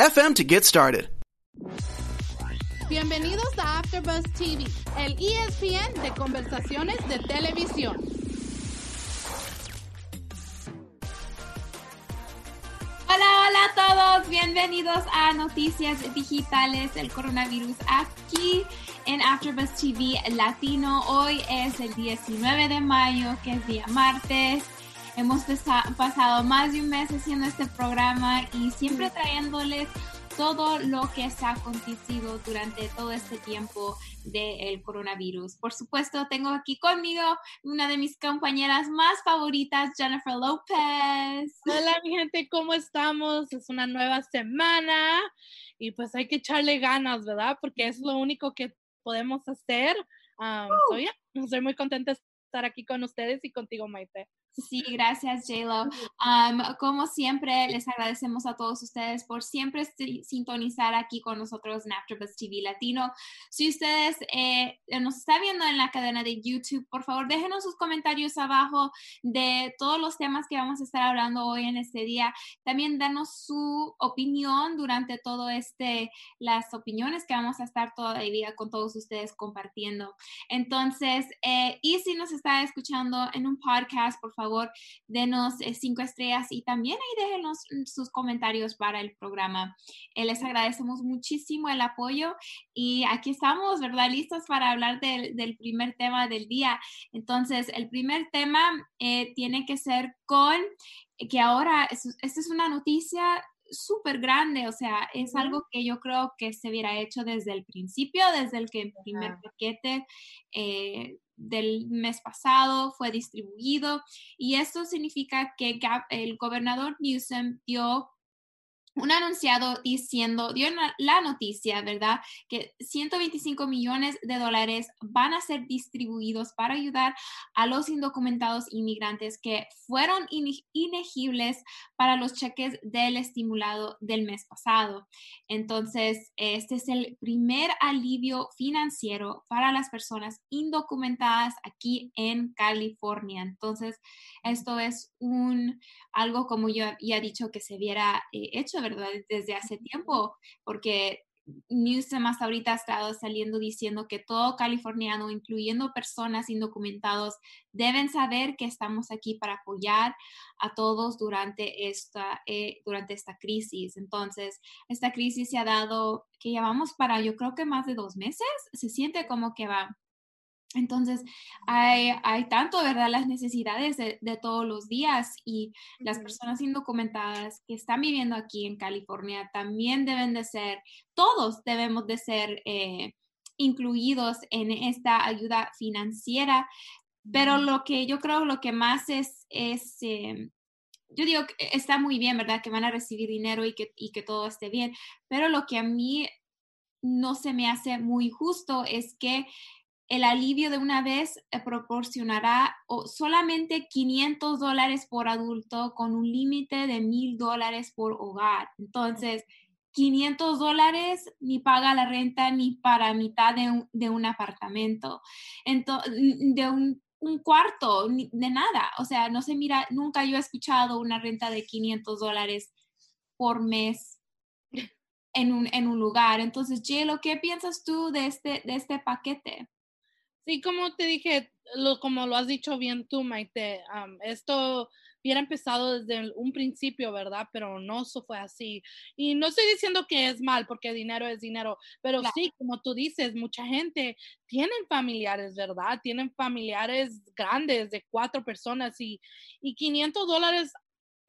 FM to get started. Bienvenidos a AfterBuzz TV, el ESPN de conversaciones de televisión. Hola, hola a todos, bienvenidos a Noticias Digitales del Coronavirus aquí en AfterBuzz TV Latino. Hoy es el 19 de mayo, que es día martes. Hemos pasado más de un mes haciendo este programa y siempre trayéndoles todo lo que se ha acontecido durante todo este tiempo del coronavirus. Por supuesto, tengo aquí conmigo una de mis compañeras más favoritas, Jennifer López. Hola, mi gente, ¿cómo estamos? Es una nueva semana y pues hay que echarle ganas, ¿verdad? Porque es lo único que podemos hacer. Um, estoy muy contenta de estar aquí con ustedes y contigo, Maite. Sí, gracias, JLo. como siempre, les agradecemos a todos ustedes por siempre sintonizar aquí con nosotros en AfterBuzz TV Latino. Si ustedes eh, nos están viendo en la cadena de YouTube, por favor, déjenos sus comentarios abajo de todos los temas que vamos a estar hablando hoy en este día. También danos su opinión durante todo este, las opiniones que vamos a estar todavía con todos ustedes compartiendo. Entonces, eh, y si nos está escuchando en un podcast, por favor, favor, denos eh, cinco estrellas y también ahí déjenos mm, sus comentarios para el programa. Eh, les agradecemos muchísimo el apoyo y aquí estamos, ¿verdad? Listos para hablar del, primer tema del día. Entonces, el primer tema eh, tiene que ser con que ahora, esta es una noticia súper grande, o sea, es algo que yo creo que se hubiera hecho desde el principio, desde el que el primer paquete del mes pasado fue distribuido. Y esto significa que el gobernador Newsom dio un anunciado diciendo, dio la noticia, ¿verdad? Que 125 millones de dólares van a ser distribuidos para ayudar a los indocumentados inmigrantes que fueron inegibles para los cheques del estimulado del mes pasado. Entonces, este es el primer alivio financiero para las personas indocumentadas aquí en California. Entonces, esto es un algo como yo ya he dicho que se hubiera eh, hecho, ¿verdad? Desde hace tiempo, porque Newsom hasta ahorita ha estado saliendo diciendo que todo californiano, incluyendo personas indocumentados, deben saber que estamos aquí para apoyar a todos durante esta, eh, durante esta crisis. Entonces, esta crisis se ha dado, que llevamos para yo creo que más de dos meses, se siente como que va entonces, hay, hay, tanto, ¿verdad?, las necesidades de, todos los días y las personas indocumentadas que están viviendo aquí en California también deben de ser, todos debemos de ser eh, incluidos en esta ayuda financiera, pero lo que yo creo lo que más es, es eh, yo digo que está muy bien, ¿verdad?, que van a recibir dinero y que, y que todo esté bien, pero lo que a mí no se me hace muy justo es que el alivio de una vez eh, proporcionará solamente 500 dólares por adulto con un límite de 1000 dólares por hogar. Entonces, 500 dólares ni paga la renta ni para mitad de un, apartamento, Entonces, de un, cuarto, de nada. O sea, no se mira, nunca yo he escuchado una renta de 500 dólares por mes en un, en un lugar. Entonces, Jelo, ¿qué piensas tú de este, de este paquete? Sí, como te dije, lo, como lo has dicho bien tú, Maite, esto hubiera empezado desde un principio, ¿verdad? Pero no eso fue así. Y no estoy diciendo que es mal, porque dinero es dinero, pero sí, como tú dices, mucha gente tienen familiares, ¿verdad? Tienen familiares grandes de cuatro personas y, y 500 dólares,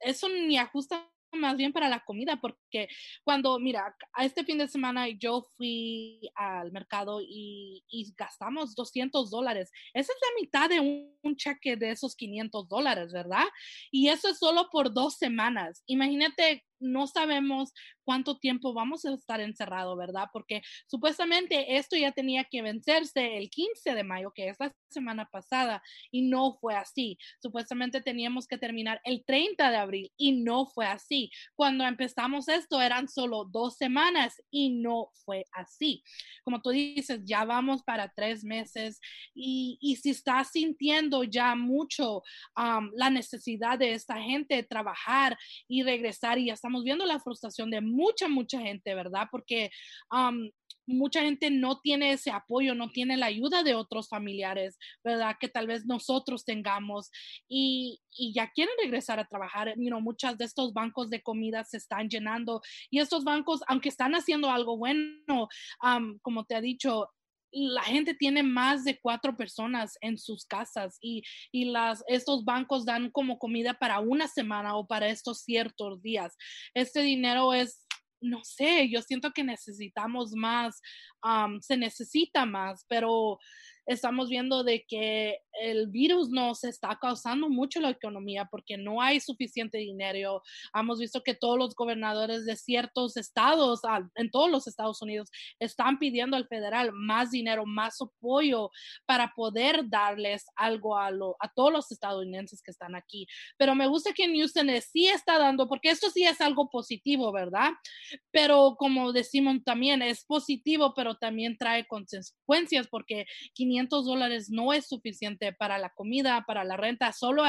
eso ni ajusta más bien para la comida, porque cuando, mira, a este fin de semana yo fui al mercado y, gastamos 200 dólares. Esa es la mitad de un, cheque de esos 500 dólares, ¿verdad? Y eso es solo por dos semanas. Imagínate no sabemos cuánto tiempo vamos a estar encerrado, ¿verdad? Porque supuestamente esto ya tenía que vencerse el 15 de mayo, que es la semana pasada, y no fue así. Supuestamente teníamos que terminar el 30 de abril y no fue así. Cuando empezamos esto eran solo dos semanas y no fue así. Como tú dices, ya vamos para tres meses y, y si estás sintiendo ya mucho la necesidad de esta gente trabajar y regresar y ya estamos viendo la frustración de mucha, mucha gente, ¿verdad? Porque mucha gente no tiene ese apoyo, no tiene la ayuda de otros familiares, ¿verdad? Que tal vez nosotros tengamos y, ya quieren regresar a trabajar. You know, muchas de estos bancos de comida se están llenando y estos bancos, aunque están haciendo algo bueno, como te ha dicho, la gente tiene más de cuatro personas en sus casas y, y las, estos bancos dan como comida para una semana o para estos ciertos días. Este dinero es no sé, yo siento que necesitamos más, se necesita más, pero estamos viendo de que el virus nos está causando mucho la economía porque no hay suficiente dinero. Hemos visto que todos los gobernadores de ciertos estados, en todos los Estados Unidos, están pidiendo al federal más dinero, más apoyo para poder darles algo a, lo, a todos los estadounidenses que están aquí. Pero me gusta que Newsom sí está dando, porque esto sí es algo positivo, ¿verdad? Pero como decimos también, es positivo, pero también trae consecuencias porque 500 dólares no es suficiente para la comida, para la renta. Solo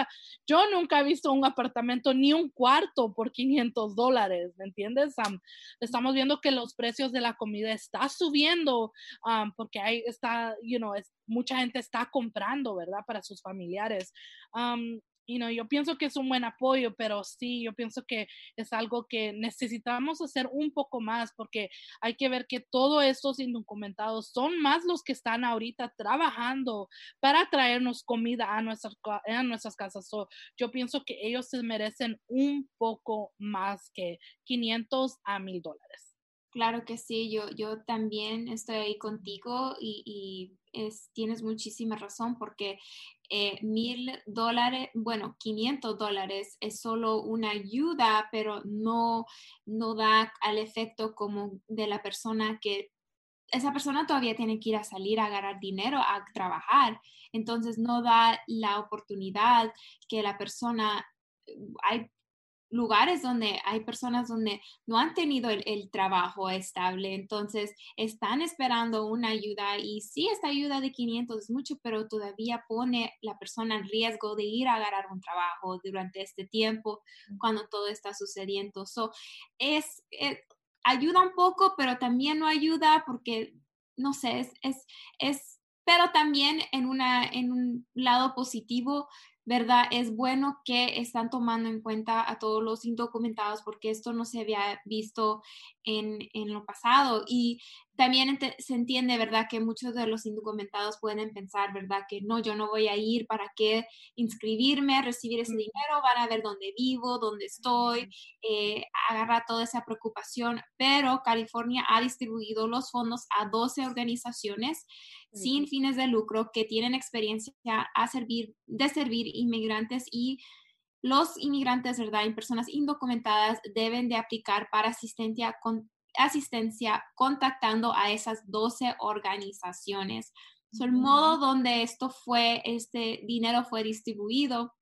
yo nunca he visto un apartamento ni un cuarto por 500 dólares, ¿me entiendes? estamos viendo que los precios de la comida está subiendo porque hay está, you know, mucha gente está comprando, ¿verdad? Para sus familiares you know, yo pienso que es un buen apoyo, pero sí, yo pienso que es algo que necesitamos hacer un poco más porque hay que ver que todos estos indocumentados son más los que están ahorita trabajando para traernos comida a nuestras, a nuestras casas. yo pienso que ellos se merecen un poco más que 500 a 1000 dólares. Claro que sí, yo, yo también estoy ahí contigo y, es, tienes muchísima razón porque eh, mil dólares, bueno, 500 dólares es solo una ayuda, pero no, no da al efecto como de la persona que esa persona todavía tiene que ir a salir a ganar dinero, a trabajar. Entonces no da la oportunidad que la persona, hay lugares donde hay personas donde no han tenido el, trabajo estable, entonces están esperando una ayuda y sí, esta ayuda de 500 es mucho, pero todavía pone la persona en riesgo de ir a agarrar un trabajo durante este tiempo cuando todo está sucediendo. So, es, eh, ayuda un poco, pero también no ayuda porque, no sé, es, es, es pero también en, una, en un lado positivo ¿verdad? Es bueno que están tomando en cuenta a todos los indocumentados porque esto no se había visto en, en lo pasado. Y también se entiende, ¿verdad? Que muchos de los indocumentados pueden pensar, ¿verdad? Que no, yo no voy a ir, ¿para qué inscribirme, recibir ese dinero? Van a ver dónde vivo, dónde estoy, eh, agarra toda esa preocupación. Pero California ha distribuido los fondos a 12 organizaciones sin fines de lucro que tienen experiencia a servir, de servir inmigrantes y los inmigrantes, ¿verdad? Y personas indocumentadas deben de aplicar para asistencia, con, asistencia contactando a esas 12 organizaciones. el modo donde esto fue, este dinero fue distribuido,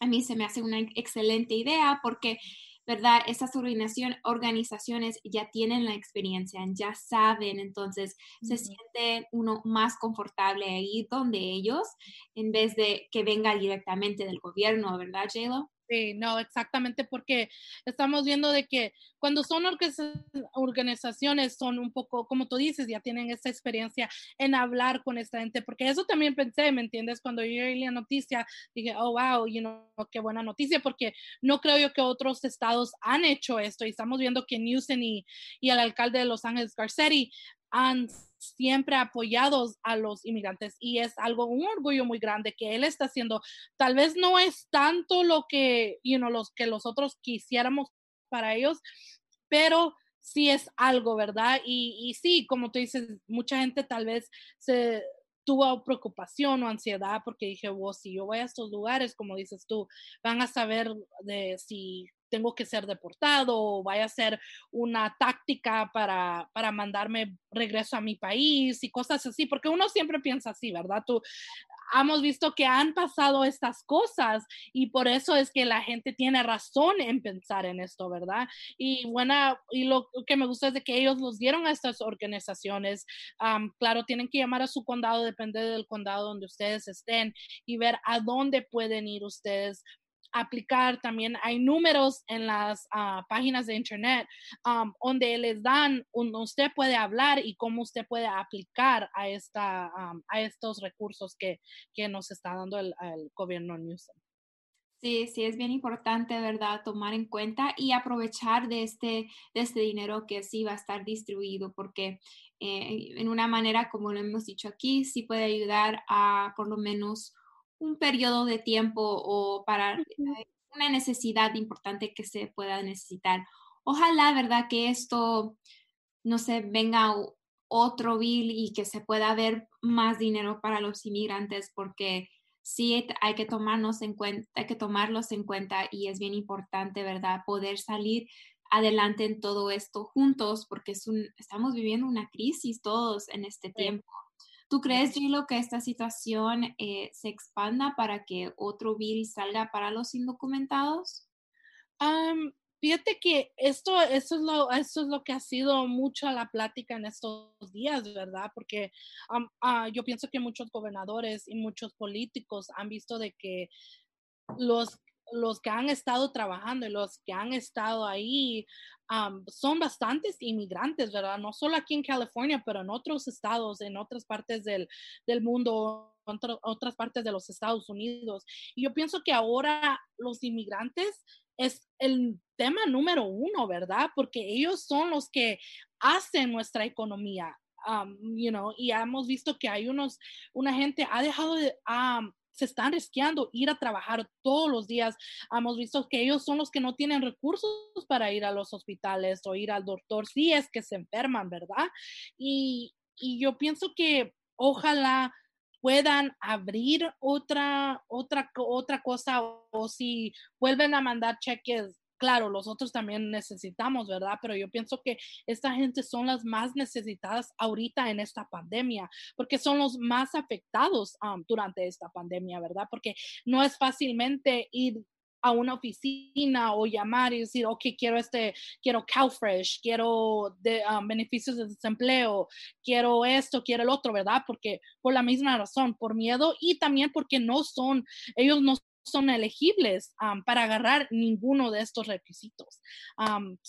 a mí se me hace una excelente idea porque ¿verdad? Esas organizaciones ya tienen la experiencia, ya saben, entonces se siente uno más confortable ahí donde ellos, en vez de que venga directamente del gobierno, ¿verdad, Jaylo? Sí, no, exactamente porque estamos viendo de que cuando son organizaciones son un poco, como tú dices, ya tienen esa experiencia en hablar con esta gente, porque eso también pensé, ¿me entiendes? Cuando yo leí la noticia, dije, oh, wow, you know, qué buena noticia, porque no creo yo que otros estados han hecho esto y estamos viendo que Newsom y, y el alcalde de Los Ángeles, Garcetti, han siempre apoyados a los inmigrantes y es algo, un orgullo muy grande que él está haciendo. Tal vez no es tanto lo que, you know, los que los otros quisiéramos para ellos, pero sí es algo, ¿verdad? Y, y sí, como tú dices, mucha gente tal vez se tuvo preocupación o ansiedad porque dije, wow, si yo voy a estos lugares, como dices tú, van a saber de si tengo que ser deportado o vaya a ser una táctica para, para mandarme regreso a mi país y cosas así, porque uno siempre piensa así, ¿verdad? Tú, hemos visto que han pasado estas cosas y por eso es que la gente tiene razón en pensar en esto, ¿verdad? Y buena, y lo que me gusta es de que ellos los dieron a estas organizaciones. claro, tienen que llamar a su condado, depende del condado donde ustedes estén y ver a dónde pueden ir ustedes aplicar. También hay números en las ah, páginas de internet um, donde les dan, usted puede hablar y cómo usted puede aplicar a, esta, um, a estos recursos que, que nos está dando el, gobierno Newsom. Sí, sí, es bien importante, ¿verdad? Tomar en cuenta y aprovechar de este, de este dinero que sí va a estar distribuido, porque eh, en una manera, como lo hemos dicho aquí, sí puede ayudar a por lo menos un periodo de tiempo o para una necesidad importante que se pueda necesitar. Ojalá, ¿verdad? Que esto, no sé, venga otro bill y que se pueda ver más dinero para los inmigrantes porque sí hay que tomarnos en cuenta, hay que tomarlos en cuenta y es bien importante, ¿verdad? Poder salir adelante en todo esto juntos porque es un, estamos viviendo una crisis todos en este tiempo. ¿Tú crees, Gilo, que esta situación eh, se expanda para que otro virus salga para los indocumentados? fíjate que esto, esto, es lo, esto es lo que ha sido mucho la plática en estos días, ¿verdad? Porque ah, yo pienso que muchos gobernadores y muchos políticos han visto de que los los que han estado trabajando y los que han estado ahí son bastantes inmigrantes, ¿verdad? No solo aquí en California, pero en otros estados, en otras partes del, del mundo, en otras partes de los Estados Unidos. Y yo pienso que ahora los inmigrantes es el tema número uno, ¿verdad? Porque ellos son los que hacen nuestra economía. you know, y hemos visto que hay unos, una gente ha dejado de, se están risqueando ir a trabajar todos los días. Hemos visto que ellos son los que no tienen recursos para ir a los hospitales o ir al doctor si es que se enferman, ¿verdad? Y, y yo pienso que ojalá puedan abrir otra, otra, otra cosa o si vuelven a mandar cheques claro, los otros también necesitamos, ¿verdad? Pero yo pienso que esta gente son las más necesitadas ahorita en esta pandemia, porque son los más afectados durante esta pandemia, ¿verdad? Porque no es fácilmente ir a una oficina o llamar y decir, ok, quiero este, quiero CalFresh, quiero de, beneficios de desempleo, quiero esto, quiero el otro, ¿verdad? Porque por la misma razón, por miedo y también porque no son, ellos no son elegibles para agarrar ninguno de estos requisitos.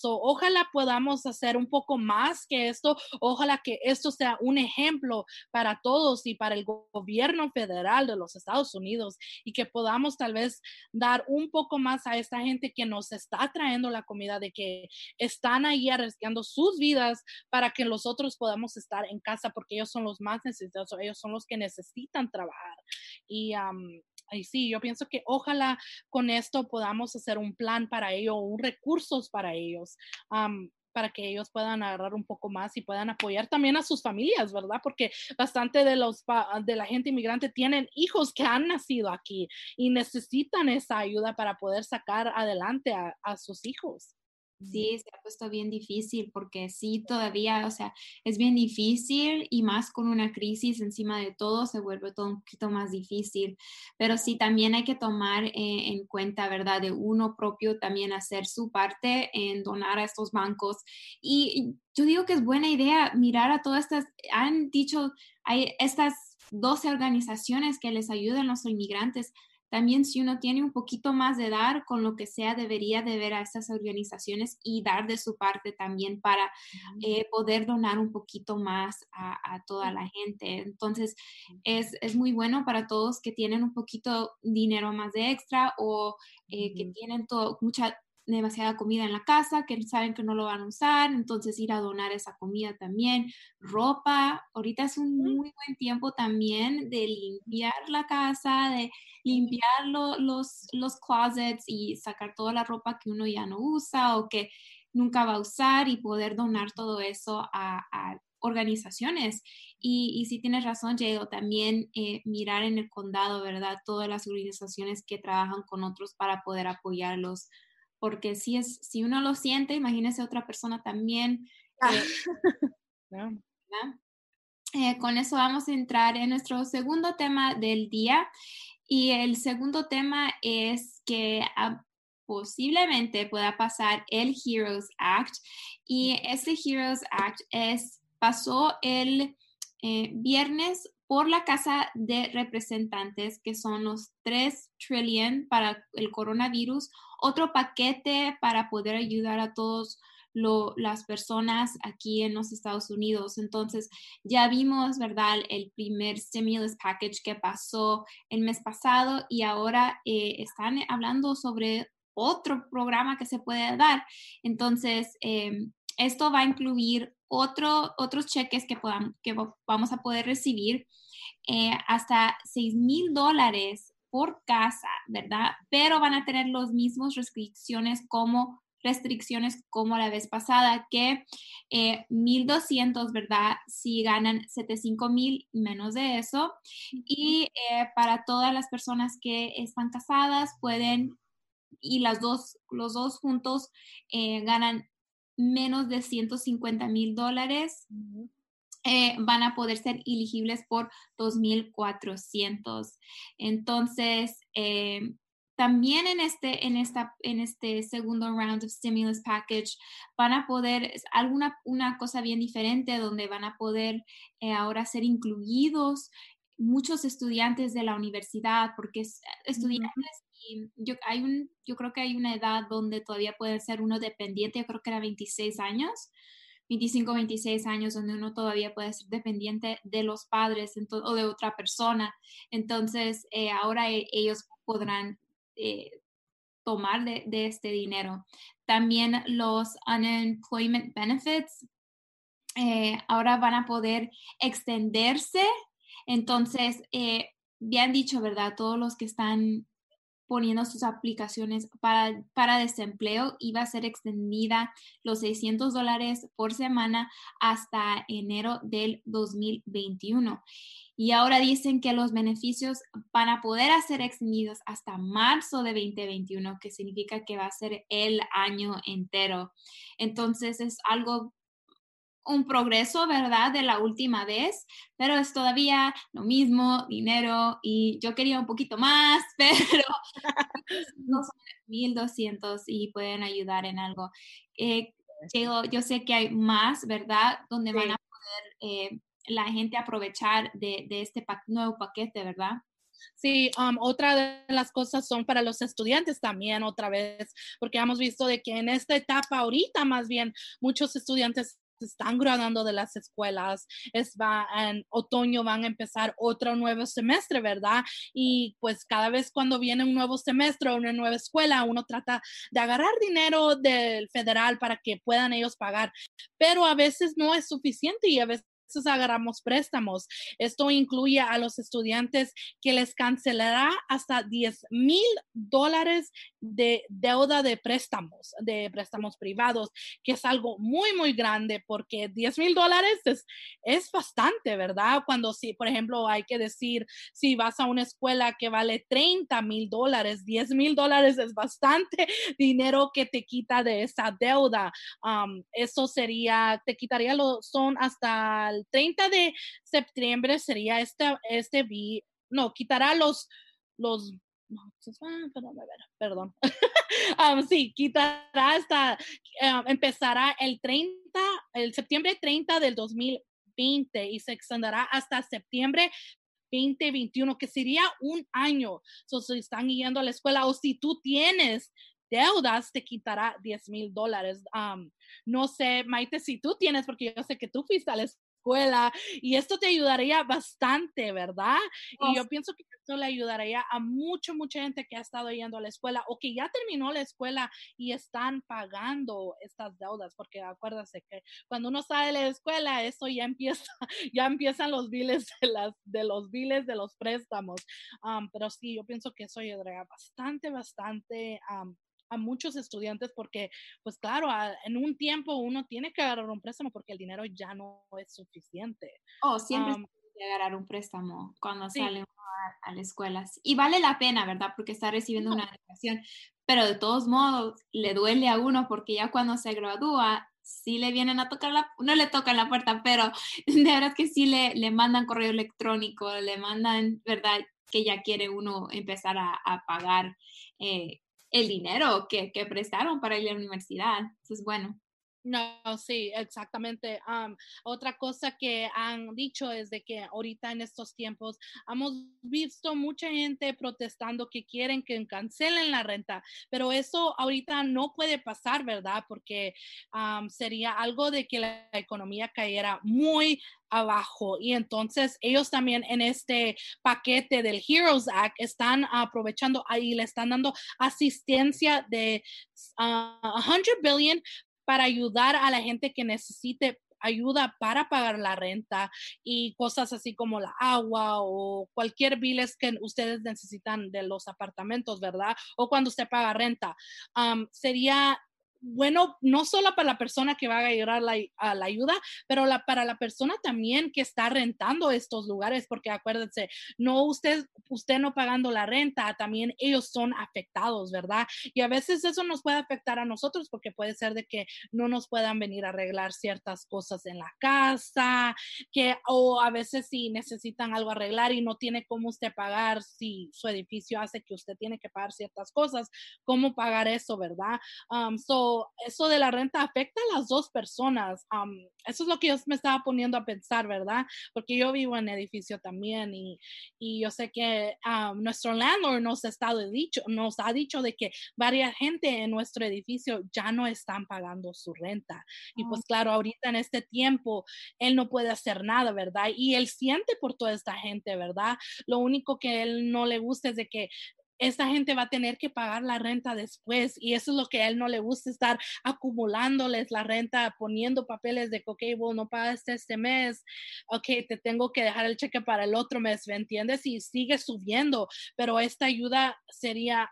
ojalá podamos hacer un poco más que esto. Ojalá que esto sea un ejemplo para todos y para el gobierno federal de los Estados Unidos y que podamos tal vez dar un poco más a esta gente que nos está trayendo la comida, de que están ahí arriesgando sus vidas para que nosotros podamos estar en casa porque ellos son los más necesitados, ellos son los que necesitan trabajar. Y y sí, yo pienso que ojalá con esto podamos hacer un plan para ello, un recursos para ellos. para que ellos puedan agarrar un poco más y puedan apoyar también a sus familias, ¿verdad? Porque bastante de los de la gente inmigrante tienen hijos que han nacido aquí y necesitan esa ayuda para poder sacar adelante a sus hijos. Sí, se ha puesto bien difícil porque sí, todavía, o sea, es bien difícil y más con una crisis encima de todo se vuelve todo un poquito más difícil. Pero sí, también hay que tomar eh, en cuenta, ¿verdad? De uno propio también hacer su parte en donar a estos bancos. Y yo digo que es buena idea mirar a todas estas, han dicho, hay estas 12 organizaciones que les ayudan a los inmigrantes también si uno tiene un poquito más de dar con lo que sea, debería de ver a estas organizaciones y dar de su parte también para eh, poder donar un poquito más a, toda la gente. Entonces, es, muy bueno para todos que tienen un poquito dinero más de extra o eh, que tienen todo, mucha demasiada comida en la casa, que saben que no lo van a usar, entonces ir a donar esa comida también, ropa, ahorita es un muy buen tiempo también de limpiar la casa, de limpiar los, los closets y sacar toda la ropa que uno ya no usa o que nunca va a usar y poder donar todo eso a, organizaciones. Y, y si tienes razón, Diego, también eh, mirar en el condado, ¿verdad? Todas las organizaciones que trabajan con otros para poder apoyarlos porque si, es, si uno lo siente, imagínese otra persona también. Ah. Eh, con eso vamos a entrar en nuestro segundo tema del día. Y el segundo tema es que ah, posiblemente pueda pasar el Heroes Act. Y este Heroes Act es, pasó el eh, viernes por la Casa de Representantes, que son los 3 trillion para el coronavirus, otro paquete para poder ayudar a todos las personas aquí en los Estados Unidos. Entonces, ya vimos, ¿verdad?, el primer stimulus package que pasó el mes pasado y ahora eh, están hablando sobre otro programa que se puede dar. Entonces, em, esto va a incluir otro, otros cheques que, que vamos a poder recibir eh, hasta 6 mil dólares por casa, ¿verdad? Pero van a tener las mismas restricciones como restricciones como la vez pasada, que eh, 1.200, ¿verdad? Si ganan 75 mil, menos de eso. Y eh, para todas las personas que están casadas, pueden, y las dos, los dos juntos eh, ganan menos de 150 mil dólares. Eh, van a poder ser elegibles por 2.400. Entonces, también en este, en, esta, en este segundo round of stimulus package van a poder, alguna una cosa bien diferente donde van a poder eh, ahora ser incluidos muchos estudiantes de la universidad, porque estudiantes, y yo, hay un, yo creo que hay una edad donde todavía puede ser uno dependiente, yo creo que era 26 años, 25, 26 años, donde uno todavía puede ser dependiente de los padres o de otra persona. Entonces, eh, ahora e, ellos podrán eh, tomar de, este dinero. También los unemployment benefits eh, ahora van a poder extenderse. Entonces, bien dicho, ¿verdad? Todos los que están poniendo sus aplicaciones para, para desempleo iba a ser extendida los 600 dólares por semana hasta enero del 2021 y ahora dicen que los beneficios van a poder ser extendidos hasta marzo de 2021, que significa que va a ser el año entero. Entonces es algo un progreso, ¿verdad? De la última vez, pero es todavía lo mismo, dinero, y yo quería un poquito más, pero no son 1200 y pueden ayudar en algo. Eh, yo sé que hay más, ¿verdad? Donde van a poder eh, la gente aprovechar de, este nuevo paquete, ¿verdad? Sí, um, otra de las cosas son para los estudiantes también, otra vez, porque hemos visto de que en esta etapa ahorita más bien muchos estudiantes se están graduando de las escuelas, es va, en otoño van a empezar otro nuevo semestre, ¿verdad? Y pues cada vez cuando viene un nuevo semestre o una nueva escuela, uno trata de agarrar dinero del federal para que puedan ellos pagar, pero a veces no es suficiente y a veces agarramos préstamos. Esto incluye a los estudiantes que les cancelará hasta 10 mil dólares de deuda de préstamos, de préstamos privados, que es algo muy, muy grande porque 10 mil dólares es, es bastante, ¿verdad? Cuando si, por ejemplo, hay que decir, si vas a una escuela que vale 30 mil dólares, 10 mil dólares es bastante dinero que te quita de esa deuda. eso sería, te quitaría, lo, son hasta el 30 de septiembre sería este, este, no, quitará los, los no, perdón, um, sí, quitará hasta, um, empezará el 30, el septiembre 30 del 2020 y se extenderá hasta septiembre 2021, que sería un año. si están yendo a la escuela o si tú tienes deudas, te quitará 10 mil dólares. Um, no sé, Maite, si tú tienes, porque yo sé que tú fuiste a la escuela y esto te ayudaría bastante, ¿verdad? Y yo pienso que esto le ayudaría a mucho, mucha gente que ha estado yendo a la escuela o que ya terminó la escuela y están pagando estas deudas, porque acuérdate que cuando uno sale de la escuela, eso ya empieza, ya empiezan los biles de, las, de los biles de los préstamos. pero sí, yo pienso que eso ayudaría bastante, bastante a muchos estudiantes porque, pues claro, en un tiempo uno tiene que agarrar un préstamo porque el dinero ya no es suficiente. Oh, siempre agarrar un préstamo cuando sale a, a, la escuela. Y vale la pena, ¿verdad? Porque está recibiendo una educación, pero de todos modos le duele a uno porque ya cuando se gradúa, sí le vienen a tocar la, no le tocan la puerta, pero de verdad que sí le, le mandan correo electrónico, le mandan, ¿verdad? Que ya quiere uno empezar a, a pagar eh, el dinero que, que, prestaron para ir a la universidad. Entonces, bueno, no, sí, exactamente. otra cosa que han dicho es de que ahorita en estos tiempos hemos visto mucha gente protestando que quieren que cancelen la renta, pero eso ahorita no puede pasar, ¿verdad? Porque sería algo de que la economía cayera muy abajo. Y entonces ellos también en este paquete del Heroes Act están aprovechando ahí, le están dando asistencia de 100 ah, billion para ayudar a la gente que necesite ayuda para pagar la renta y cosas así como la agua o cualquier biles que ustedes necesitan de los apartamentos, ¿verdad? O cuando usted paga renta. sería bueno, no solo para la persona que va a llegar la, a la ayuda, pero la, para la persona también que está rentando estos lugares, porque acuérdense, no usted, usted no pagando la renta, también ellos son afectados, ¿verdad? Y a veces eso nos puede afectar a nosotros porque puede ser de que no nos puedan venir a arreglar ciertas cosas en la casa, que o a veces si necesitan algo arreglar y no tiene cómo usted pagar, si su edificio hace que usted tiene que pagar ciertas cosas, cómo pagar eso, ¿verdad? Um, so, eso de la renta afecta a las dos personas. eso es lo que yo me estaba poniendo a pensar, ¿verdad? Porque yo vivo en edificio también y, y yo sé que nuestro landlord nos ha, estado dicho, nos ha dicho de que varias gente en nuestro edificio ya no están pagando su renta. Y pues claro, ahorita en este tiempo, él no puede hacer nada, ¿verdad? Y él siente por toda esta gente, ¿verdad? Lo único que él no le gusta es de que esta gente va a tener que pagar la renta después y eso es lo que a él no le gusta estar acumulándoles la renta, poniendo papeles de que, ok, no pagaste este mes, ok, te tengo que dejar el cheque para el otro mes, ¿me entiendes? Y sigue subiendo, pero esta ayuda sería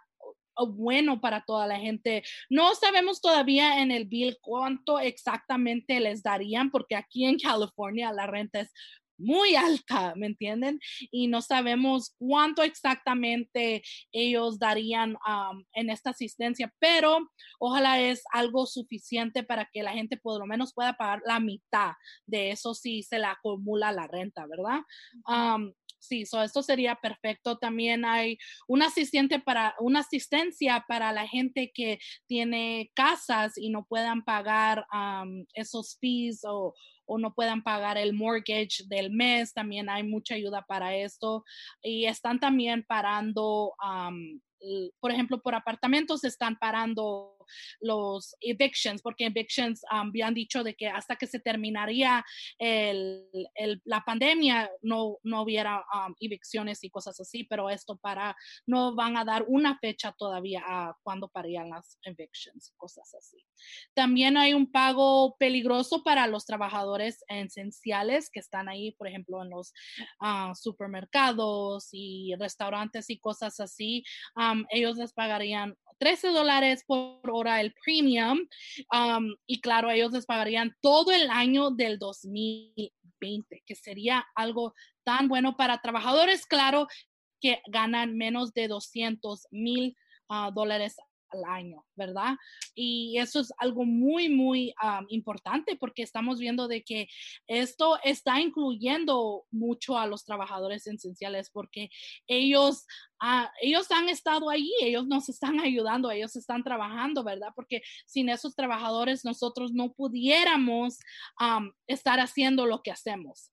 bueno para toda la gente. No sabemos todavía en el bill cuánto exactamente les darían, porque aquí en California la renta es muy alta, ¿me entienden? Y no sabemos cuánto exactamente ellos darían en esta asistencia, pero ojalá es algo suficiente para que la gente por lo menos pueda pagar la mitad de eso si se le acumula la renta, ¿verdad? Sí, so esto sería perfecto. También hay un asistente para, una asistencia para la gente que tiene casas y no puedan pagar esos fees o, o no puedan pagar el mortgage del mes, también hay mucha ayuda para esto. Y están también parando, por ejemplo, por apartamentos están parando los evictions, porque evictions um, habían dicho de que hasta que se terminaría el, la pandemia no, no hubiera um, evicciones y cosas así, pero esto para, no van a dar una fecha todavía a cuándo parían las evictions, cosas así. También hay un pago peligroso para los trabajadores esenciales que están ahí, por ejemplo, en los uh, supermercados y restaurantes y cosas así. Um, ellos les pagarían 13 dólares por hora el premium um, y claro, ellos les pagarían todo el año del 2020, que sería algo tan bueno para trabajadores, claro, que ganan menos de 200 mil uh, dólares año, ¿verdad? Y eso es algo muy, muy importante porque estamos viendo de que esto está incluyendo mucho a los trabajadores esenciales porque ellos, ah, ellos han estado allí, ellos nos están ayudando, ellos están trabajando, ¿verdad? Porque sin esos trabajadores nosotros no pudiéramos estar haciendo lo que hacemos.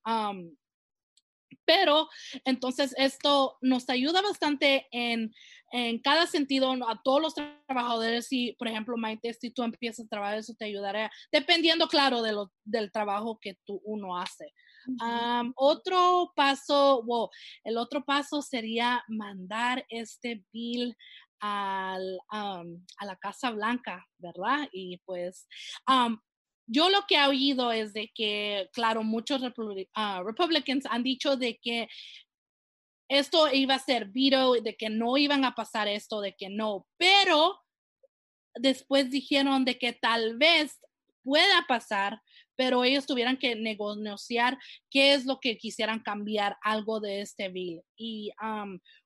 Pero entonces esto nos ayuda bastante en en cada sentido a todos los trabajadores. Si, por ejemplo, Maite, si tú empiezas a trabajar, eso te ayudará, dependiendo, claro, de lo, del trabajo que tú uno hace. otro paso, wow, el otro paso sería mandar este bill al, a la Casa Blanca, ¿verdad? Y pues yo lo que he oído es de que, claro, muchos uh, Republicans han dicho de que esto iba a ser viro, de que no iban a pasar esto, de que no, pero después dijeron de que tal vez pueda pasar, pero ellos tuvieran que negociar qué es lo que quisieran cambiar algo de este bill. Y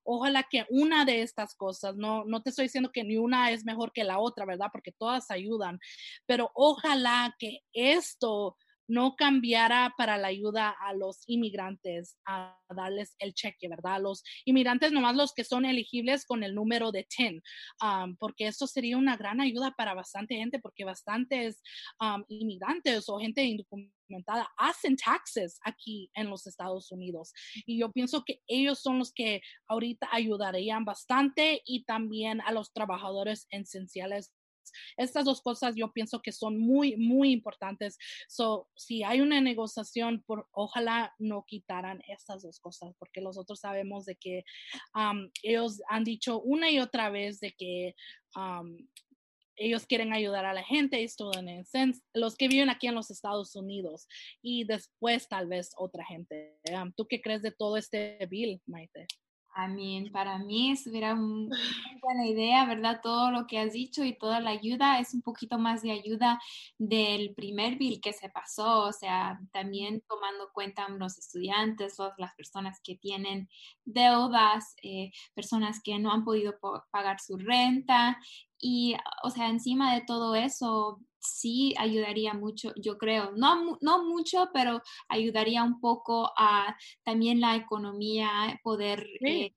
ojalá que una de estas cosas, no, no te estoy diciendo que ni una es mejor que la otra, ¿verdad? Porque todas ayudan, pero ojalá que esto no cambiara para la ayuda a los inmigrantes, a darles el cheque, ¿verdad? Los inmigrantes, nomás los que son elegibles con el número de TIN, porque eso sería una gran ayuda para bastante gente, porque bastantes inmigrantes o gente indocumentada hacen taxes aquí en los Estados Unidos. Y yo pienso que ellos son los que ahorita ayudarían bastante y también a los trabajadores esenciales estas dos cosas yo pienso que son muy, muy importantes. So, si hay una negociación, por, ojalá no quitaran estas dos cosas, porque nosotros sabemos de que ellos han dicho una y otra vez de que ellos quieren ayudar a la gente estadounidense, los que viven aquí en los Estados Unidos y después tal vez otra gente. ¿Tú qué crees de todo este bill, Maite? I mean, para mí estuviera una buena idea, ¿verdad? Todo lo que has dicho y toda la ayuda es un poquito más de ayuda del primer bill que se pasó, o sea, también tomando cuenta los estudiantes, las personas que tienen deudas, eh, personas que no han podido pagar su renta y, o sea, encima de todo eso, sí ayudaría mucho, yo creo, no, no mucho, pero ayudaría un poco a también la economía, poder eh,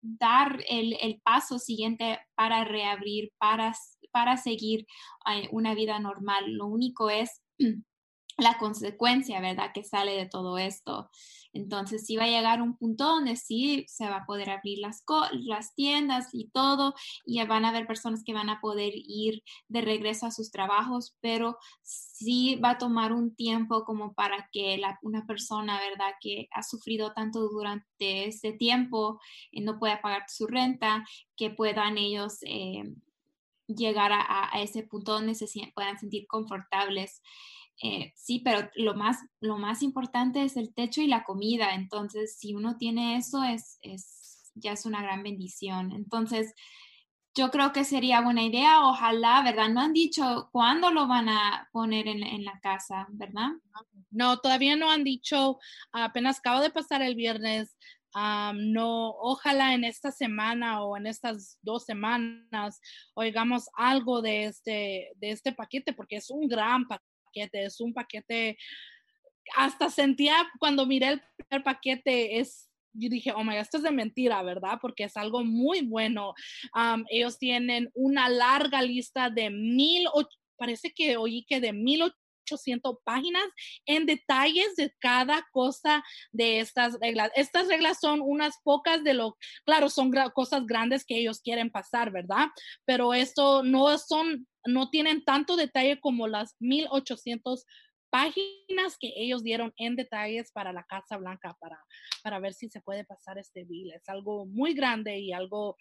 dar el, el, paso siguiente para reabrir, para, para seguir eh, una vida normal. Lo único es la consecuencia, ¿verdad?, que sale de todo esto. Entonces sí va a llegar un punto donde sí se va a poder abrir las, las tiendas y todo, y van a haber personas que van a poder ir de regreso a sus trabajos, pero sí va a tomar un tiempo como para que una persona, ¿verdad?, que ha sufrido tanto durante este tiempo, y no pueda pagar su renta, que puedan ellos... Eh, llegar a, a, ese punto donde se puedan sentir confortables eh, sí, pero lo más, lo más importante es el techo y la comida. Entonces, si uno tiene eso, es, es, ya es una gran bendición. Entonces, yo creo que sería buena idea. Ojalá, ¿verdad? No han dicho cuándo lo van a poner en, en la casa, ¿verdad? No, todavía no han dicho. Apenas acabo de pasar el viernes. no, ojalá en esta semana o en estas dos semanas oigamos algo de este, de este paquete, porque es un gran paquete es un paquete, hasta sentía cuando miré el primer paquete, es, yo dije, oh my God, esto es de mentira, ¿verdad? Porque es algo muy bueno. ellos tienen una larga lista de mil, parece que oí que de mil 800 páginas en detalles de cada cosa de estas reglas. Estas reglas son unas pocas de lo, claro, son cosas grandes que ellos quieren pasar, ¿verdad? Pero esto no son, no tienen tanto detalle como las 1800 páginas que ellos dieron en detalles para la Casa Blanca para, para ver si se puede pasar este bill. Es algo muy grande y algo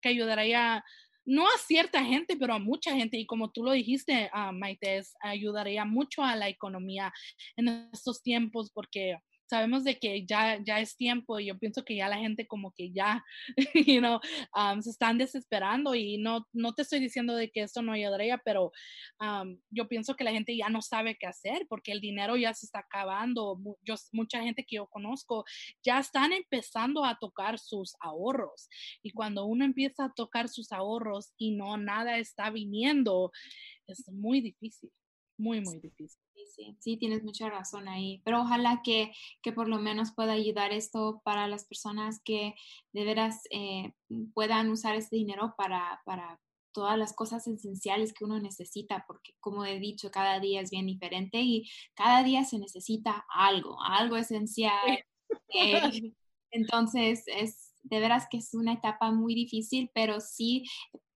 que ayudaría no a cierta gente, pero a mucha gente. Y como tú lo dijiste, uh, Maite, ayudaría mucho a la economía en estos tiempos porque sabemos de que ya, ya es tiempo y yo pienso que ya la gente como que ya, you know, um, se están desesperando y no, no te estoy diciendo de que esto no ayudaría, pero um, yo pienso que la gente ya no sabe qué hacer porque el dinero ya se está acabando. Yo, mucha gente que yo conozco ya están empezando a tocar sus ahorros y cuando uno empieza a tocar sus ahorros y no nada está viniendo, es muy difícil, muy, muy difícil sí, sí, tienes mucha razón ahí. Pero ojalá que, que, por lo menos pueda ayudar esto para las personas que de veras eh, puedan usar este dinero para, para todas las cosas esenciales que uno necesita, porque como he dicho, cada día es bien diferente y cada día se necesita algo, algo esencial. Eh, entonces, es de veras que es una etapa muy difícil, pero sí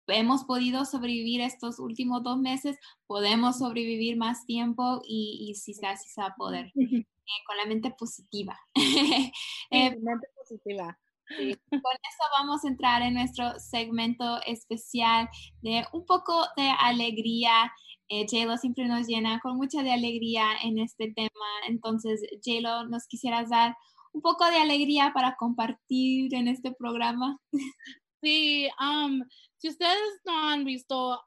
hemos podido sobrevivir estos últimos dos meses, podemos sobrevivir más tiempo y, y si se así se va a poder, eh, con la mente positiva. eh, mente positiva. con eso vamos a entrar en nuestro segmento especial de un poco de alegría. Eh, JLo siempre nos llena con mucha de alegría en este tema. Entonces, JLo, ¿nos quisieras dar un poco de alegría para compartir en este programa? Sí, um, si ustedes no han visto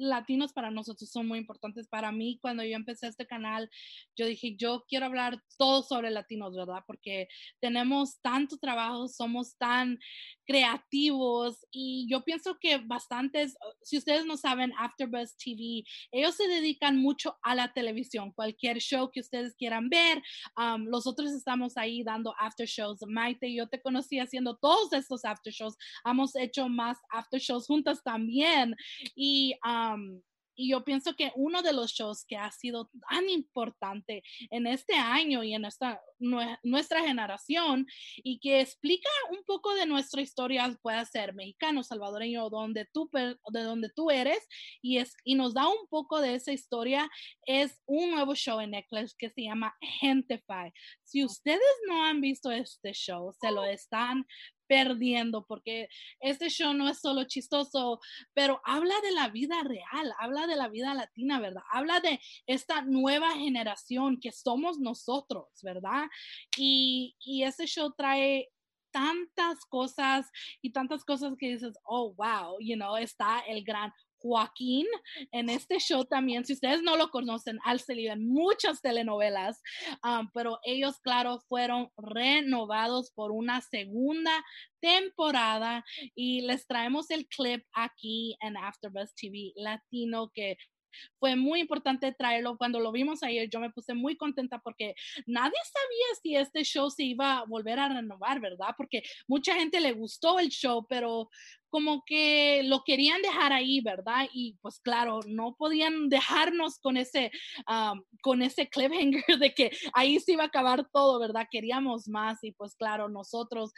latinos para nosotros son muy importantes. Para mí, cuando yo empecé este canal, yo dije, yo quiero hablar todo sobre latinos, ¿verdad? Porque tenemos tanto trabajo, somos tan creativos y yo pienso que bastantes, si ustedes no saben, AfterBuzz TV, ellos se dedican mucho a la televisión, cualquier show que ustedes quieran ver. Um, nosotros estamos ahí dando after shows. Maite, yo te conocí haciendo todos estos after shows. Hemos hecho más after shows juntas también. Y um, y yo pienso que uno de los shows que ha sido tan importante en este año y en esta, nuestra generación y que explica un poco de nuestra historia, puede ser mexicano, salvadoreño, donde tú, de donde tú eres, y, es, y nos da un poco de esa historia, es un nuevo show en Netflix que se llama Gentify. Si ustedes no han visto este show, se lo están perdiendo porque este show no es solo chistoso, pero habla de la vida real, habla de la vida latina, ¿verdad? Habla de esta nueva generación que somos nosotros, ¿verdad? Y, y ese show trae tantas cosas y tantas cosas que dices, oh, wow, you know, está el gran Joaquín en este show también. Si ustedes no lo conocen, al salido en muchas telenovelas, um, pero ellos, claro, fueron renovados por una segunda temporada y les traemos el clip aquí en AfterBuzz TV Latino que fue muy importante traerlo. Cuando lo vimos ayer, yo me puse muy contenta porque nadie sabía si este show se iba a volver a renovar, ¿verdad? Porque mucha gente le gustó el show, pero como que lo querían dejar ahí, ¿verdad? Y pues claro, no podían dejarnos con ese, con ese cliffhanger de que ahí se iba a acabar todo, ¿verdad? Queríamos más y pues claro, nosotros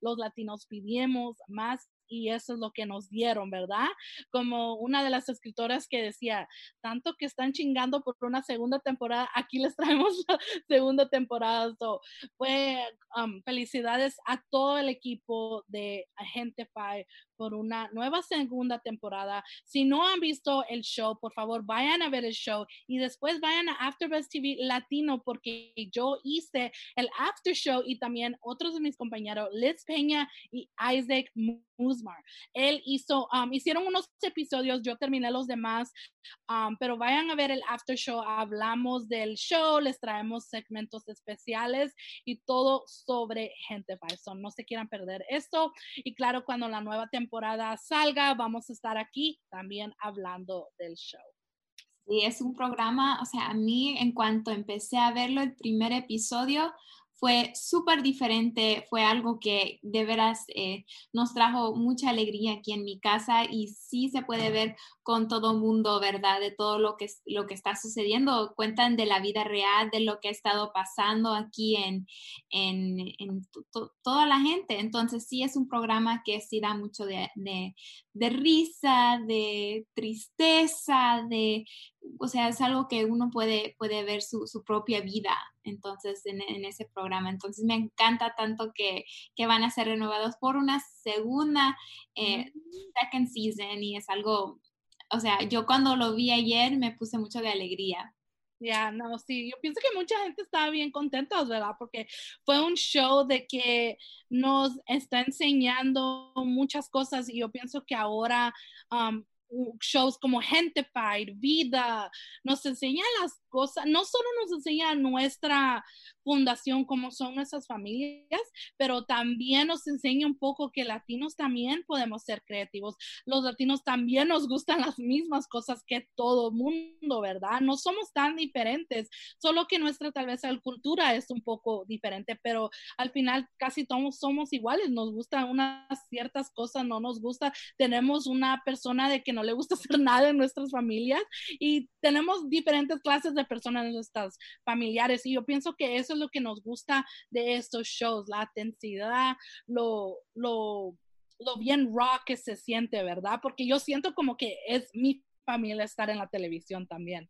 los latinos pidimos más y eso es lo que nos dieron, ¿verdad? Como una de las escritoras que decía, tanto que están chingando por una segunda temporada, aquí les traemos la segunda temporada. So, fue um, felicidades a todo el equipo de Agentify por una nueva segunda temporada. Si no han visto el show, por favor, vayan a ver el show y después vayan a AfterBuzz TV Latino porque yo hice el after show y también otros de mis compañeros, Liz Peña y Isaac Musmar. Él hizo, um, hicieron unos episodios, yo terminé los demás, um, pero vayan a ver el after show. Hablamos del show, les traemos segmentos especiales y todo sobre gente Bison. No se quieran perder esto. Y claro, cuando la nueva temporada salga, vamos a estar aquí también hablando del show. Sí, es un programa, o sea, a mí en cuanto empecé a verlo, el primer episodio, fue súper diferente, fue algo que de veras eh, nos trajo mucha alegría aquí en mi casa y sí se puede ver con todo mundo, ¿verdad? De todo lo que, lo que está sucediendo. Cuentan de la vida real, de lo que ha estado pasando aquí en, en, en toda la gente. Entonces sí es un programa que sí da mucho de, de, de risa, de tristeza, de o sea, es algo que uno puede, puede ver su, su propia vida entonces en, en, ese programa. Entonces me encanta tanto que, que, van a ser renovados por una segunda eh, second season y es algo, o sea, yo cuando lo vi ayer me puse mucho de alegría. Ya, no, sí, yo pienso que mucha gente estaba bien contenta, ¿verdad? Porque fue un show de que nos está enseñando muchas cosas y yo pienso que ahora um, shows como Gentified, Vida, nos enseña las cosas, no solo nos enseña nuestra fundación, como son nuestras familias, pero también nos enseña un poco que latinos también podemos ser creativos. Los latinos también nos gustan las mismas cosas que todo mundo, ¿verdad? No somos tan diferentes, solo que nuestra tal vez cultura es un poco diferente, pero al final casi todos somos iguales, nos gustan unas ciertas cosas, no nos gusta, tenemos una persona de que no le gusta hacer nada en nuestras familias y tenemos diferentes clases de personas en nuestras familiares y yo pienso que eso es lo que nos gusta de estos shows, la intensidad, lo, lo, lo bien rock que se siente, ¿verdad? Porque yo siento como que es mi familia estar en la televisión también.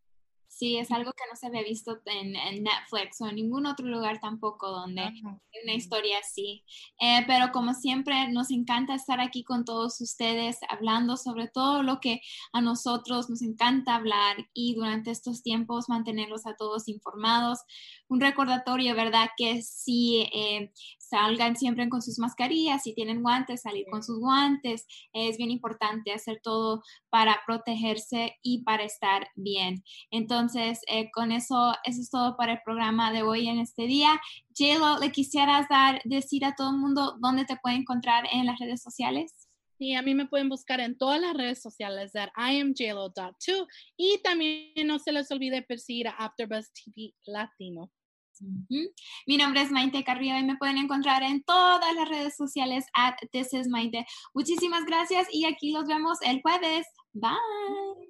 Sí, es algo que no se había visto en, Netflix o en ningún otro lugar tampoco donde hay una historia así. Eh, pero como siempre, nos encanta estar aquí con todos ustedes hablando sobre todo lo que a nosotros nos encanta hablar y durante estos tiempos mantenerlos a todos informados. Un recordatorio, ¿verdad? Que si, eh, salgan siempre con sus mascarillas, si tienen guantes, salir con sus guantes. Es bien importante hacer todo para protegerse y para estar bien. Entonces, eh, con eso, eso es todo para el programa de hoy en este día. Jelo, ¿le quisieras dar, decir a todo el mundo dónde te puede encontrar en las redes sociales? Sí, a mí me pueden buscar en todas las redes sociales de iamjlo.2 y también no se les olvide perseguir a AfterBuzz TV Latino. Mi nombre es Maite Carrillo y me pueden encontrar en todas las redes sociales at This is Maite. Muchísimas gracias y aquí los vemos el jueves. Bye.